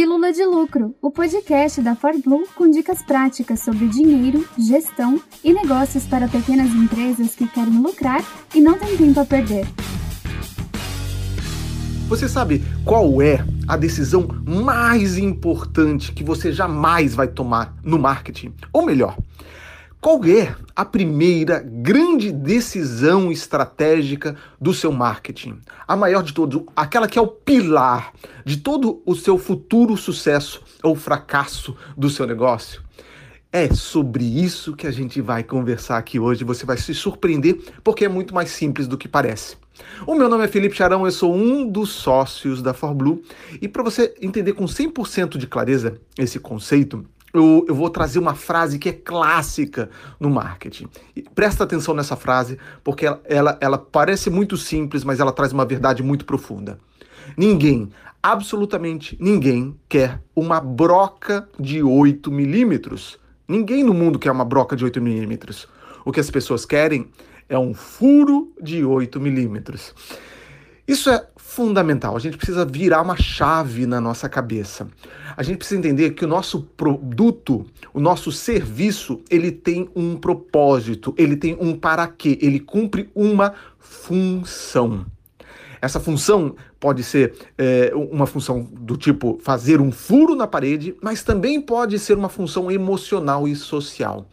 Pílula de Lucro, o podcast da ForBlue com dicas práticas sobre dinheiro, gestão e negócios para pequenas empresas que querem lucrar e não têm tempo a perder. Você sabe qual é a decisão mais importante que você jamais vai tomar no marketing? Ou melhor, qual é a primeira grande decisão estratégica do seu marketing? A maior de todas, aquela que é o pilar de todo o seu futuro sucesso ou fracasso do seu negócio? É sobre isso que a gente vai conversar aqui hoje. Você vai se surpreender porque é muito mais simples do que parece. O meu nome é Felipe Charão, eu sou um dos sócios da ForBlue e para você entender com 100% de clareza esse conceito, eu, eu, vou trazer uma frase que é clássica no marketing. E presta atenção nessa frase, porque ela, ela, ela parece muito simples, mas ela traz uma verdade muito profunda. Ninguém, absolutamente ninguém, quer uma broca de 8 milímetros. Ninguém no mundo quer uma broca de 8 milímetros. O que as pessoas querem é um furo de 8 milímetros. Isso é fundamental. A gente precisa virar uma chave na nossa cabeça. A gente precisa entender que o nosso produto, o nosso serviço, ele tem um propósito, ele tem um para quê, ele cumpre uma função. Essa função pode ser é, uma função do tipo fazer um furo na parede, mas também pode ser uma função emocional e social.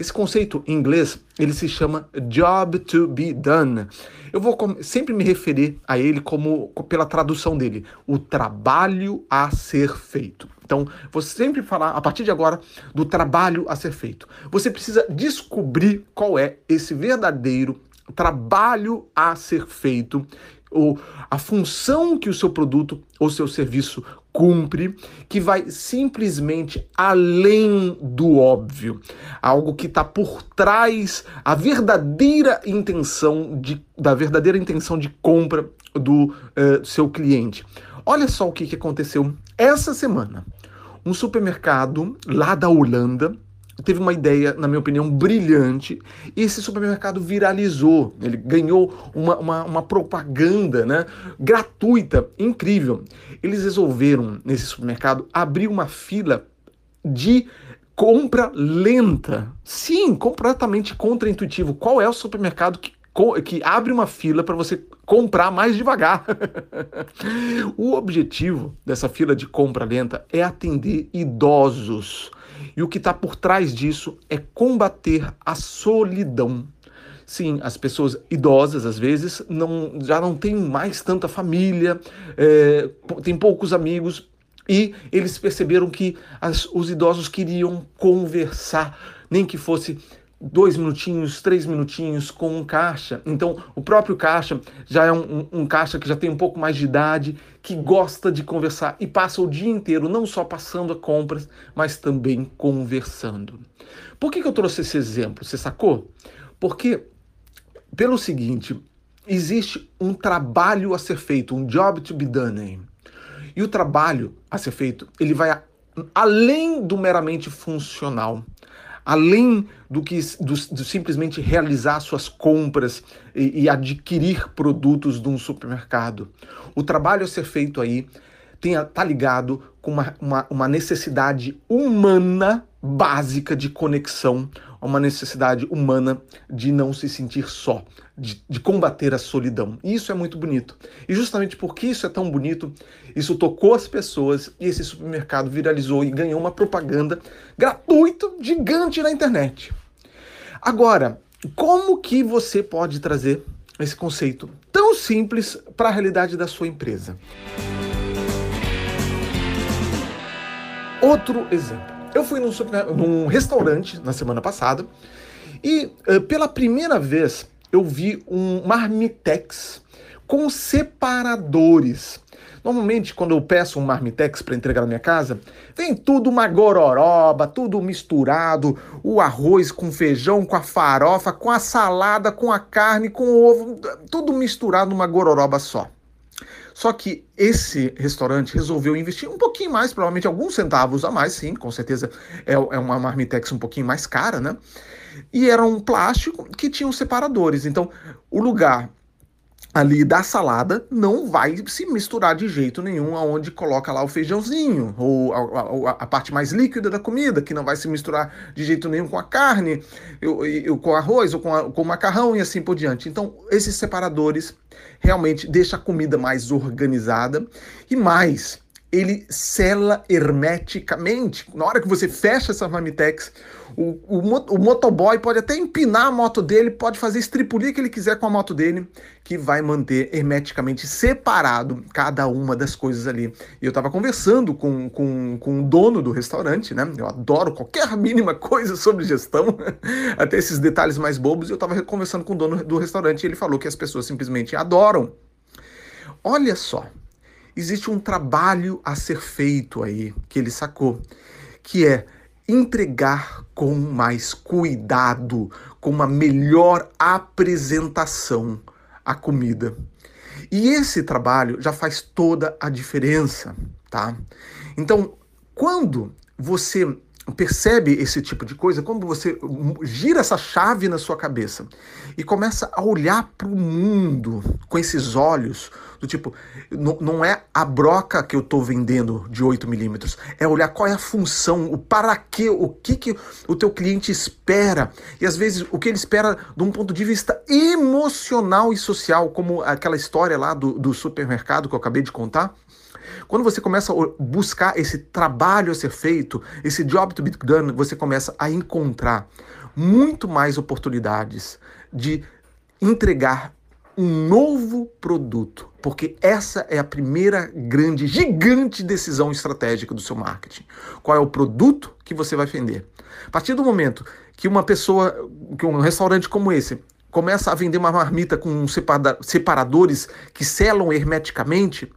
Esse conceito em inglês, ele se chama job to be done. Eu vou sempre me referir a ele como pela tradução dele, o trabalho a ser feito. Então, vou sempre falar a partir de agora do trabalho a ser feito. Você precisa descobrir qual é esse verdadeiro trabalho a ser feito ou a função que o seu produto ou seu serviço cumpre, que vai simplesmente além do óbvio, algo que está por trás a verdadeira intenção de, da verdadeira intenção de compra do uh, seu cliente. Olha só o que, que aconteceu essa semana. Um supermercado lá da Holanda teve uma ideia, na minha opinião, brilhante, e esse supermercado viralizou. Ele ganhou uma, uma, uma, propaganda né, gratuita, incrível. Eles resolveram, nesse supermercado, abrir uma fila de compra lenta. Sim, completamente contraintuitivo. Qual é o supermercado que, que abre uma fila para você comprar mais devagar? o objetivo dessa fila de compra lenta é atender idosos e o que está por trás disso é combater a solidão. Sim, as pessoas idosas, às vezes, não, já não têm mais tanta família, é, tem poucos amigos, e eles perceberam que as, os idosos queriam conversar, nem que fosse dois minutinhos, três minutinhos com um caixa. Então, o próprio caixa já é um, um, caixa que já tem um pouco mais de idade, que gosta de conversar e passa o dia inteiro não só passando a compras, mas também conversando. Por que, que eu trouxe esse exemplo? Você sacou? Porque, pelo seguinte, existe um trabalho a ser feito, um job to be done. E o trabalho a ser feito, ele vai além do meramente funcional além do que do, do simplesmente realizar suas compras e, e adquirir produtos de um supermercado. O trabalho a ser feito aí está ligado com uma, uma, uma necessidade humana básica de conexão, uma necessidade humana de não se sentir só, de, de, combater a solidão. E isso é muito bonito. E justamente porque isso é tão bonito, isso tocou as pessoas e esse supermercado viralizou e ganhou uma propaganda gratuita, gigante na internet. Agora, como que você pode trazer esse conceito tão simples para a realidade da sua empresa? Outro exemplo. Eu fui num, num restaurante na semana passada e uh, pela primeira vez eu vi um marmitex com separadores. Normalmente, quando eu peço um marmitex para entregar na minha casa, vem tudo uma gororoba, tudo misturado, o arroz com feijão, com a farofa, com a salada, com a carne, com o ovo, tudo misturado numa gororoba só. Só que esse restaurante resolveu investir um pouquinho mais, provavelmente alguns centavos a mais, sim, com certeza é, é uma marmitex um pouquinho mais cara, né? E era um plástico que tinha os separadores. Então, o lugar ali da salada não vai se misturar de jeito nenhum aonde coloca lá o feijãozinho ou a, a, a, parte mais líquida da comida que não vai se misturar de jeito nenhum com a carne, eu, eu, com arroz ou com, a, com o macarrão e assim por diante. Então esses separadores realmente deixa a comida mais organizada e mais ele sela hermeticamente. Na hora que você fecha essa Marmitex, o, o, o, motoboy pode até empinar a moto dele, pode fazer estripulir que ele quiser com a moto dele, que vai manter hermeticamente separado cada uma das coisas ali. E eu estava conversando com, com, com o dono do restaurante, né? Eu adoro qualquer mínima coisa sobre gestão, até esses detalhes mais bobos. E eu estava conversando com o dono do restaurante e ele falou que as pessoas simplesmente adoram. Olha só, existe um trabalho a ser feito aí que ele sacou, que é entregar com mais cuidado, com uma melhor apresentação a comida. E esse trabalho já faz toda a diferença, tá? Então, quando você percebe esse tipo de coisa, quando você gira essa chave na sua cabeça e começa a olhar para o mundo com esses olhos, do tipo, não, é a broca que eu estou vendendo de 8 milímetros, é olhar qual é a função, o para quê, o que, que o teu cliente espera. E às vezes o que ele espera de um ponto de vista emocional e social, como aquela história lá do, do supermercado que eu acabei de contar. Quando você começa a buscar esse trabalho a ser feito, esse job to be done, você começa a encontrar muito mais oportunidades de entregar um novo produto, porque essa é a primeira grande, gigante decisão estratégica do seu marketing. Qual é o produto que você vai vender? A partir do momento que uma pessoa, que um restaurante como esse começa a vender uma marmita com separadores que selam hermeticamente,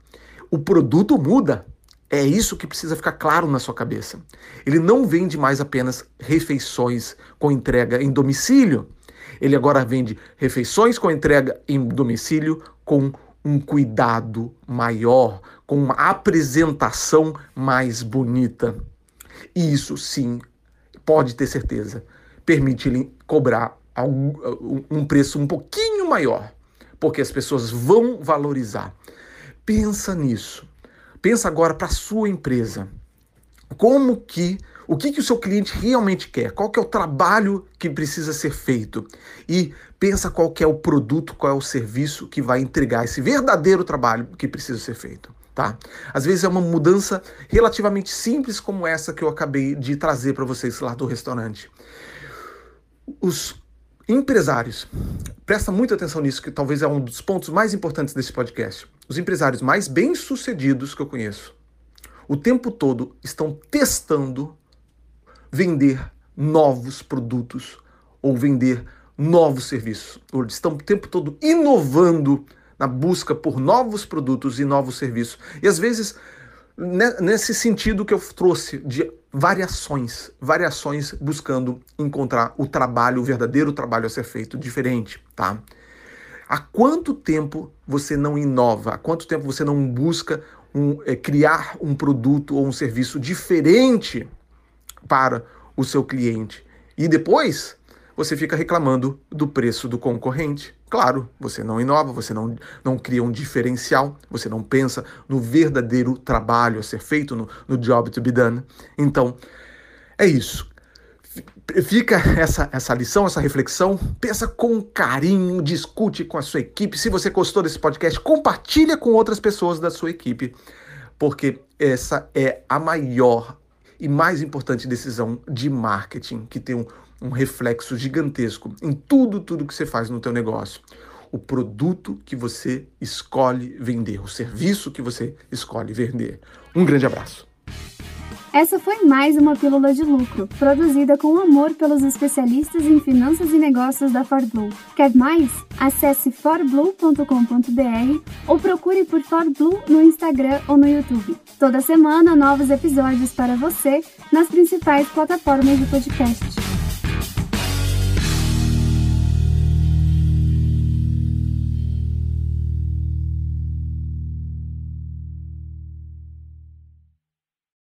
o produto muda. É isso que precisa ficar claro na sua cabeça. Ele não vende mais apenas refeições com entrega em domicílio. Ele agora vende refeições com entrega em domicílio com um cuidado maior, com uma apresentação mais bonita. E isso sim, pode ter certeza, permite lhe cobrar um preço um pouquinho maior, porque as pessoas vão valorizar. Pensa nisso. Pensa agora para a sua empresa. Como que o que, que o seu cliente realmente quer? Qual que é o trabalho que precisa ser feito? E pensa qual que é o produto, qual é o serviço que vai entregar esse verdadeiro trabalho que precisa ser feito. Tá? Às vezes é uma mudança relativamente simples como essa que eu acabei de trazer para vocês lá do restaurante. Os empresários, presta muita atenção nisso, que talvez é um dos pontos mais importantes desse podcast. Os empresários mais bem-sucedidos que eu conheço, o tempo todo estão testando vender novos produtos ou vender novos serviços. Eles estão o tempo todo inovando na busca por novos produtos e novos serviços. E às vezes, nesse sentido que eu trouxe de variações, variações buscando encontrar o trabalho, o verdadeiro trabalho a ser feito diferente, tá? Há quanto tempo você não inova? Há quanto tempo você não busca um, é, criar um produto ou um serviço diferente para o seu cliente. E depois você fica reclamando do preço do concorrente. Claro, você não inova, você não, não cria um diferencial, você não pensa no verdadeiro trabalho a ser feito, no, no job to be done. Então, é isso. Fica essa, essa lição, essa reflexão. Pensa com carinho, discute com a sua equipe. Se você gostou desse podcast, compartilha com outras pessoas da sua equipe, porque essa é a maior e mais importante decisão de marketing, que tem um, um reflexo gigantesco em tudo, tudo que você faz no teu negócio. O produto que você escolhe vender, o serviço que você escolhe vender. Um grande abraço. Essa foi mais uma Pílula de Lucro, produzida com amor pelos especialistas em finanças e negócios da ForBlue. Quer mais? Acesse forblue.com.br ou procure por ForBlue no Instagram ou no YouTube. Toda semana, novos episódios para você nas principais plataformas de podcast.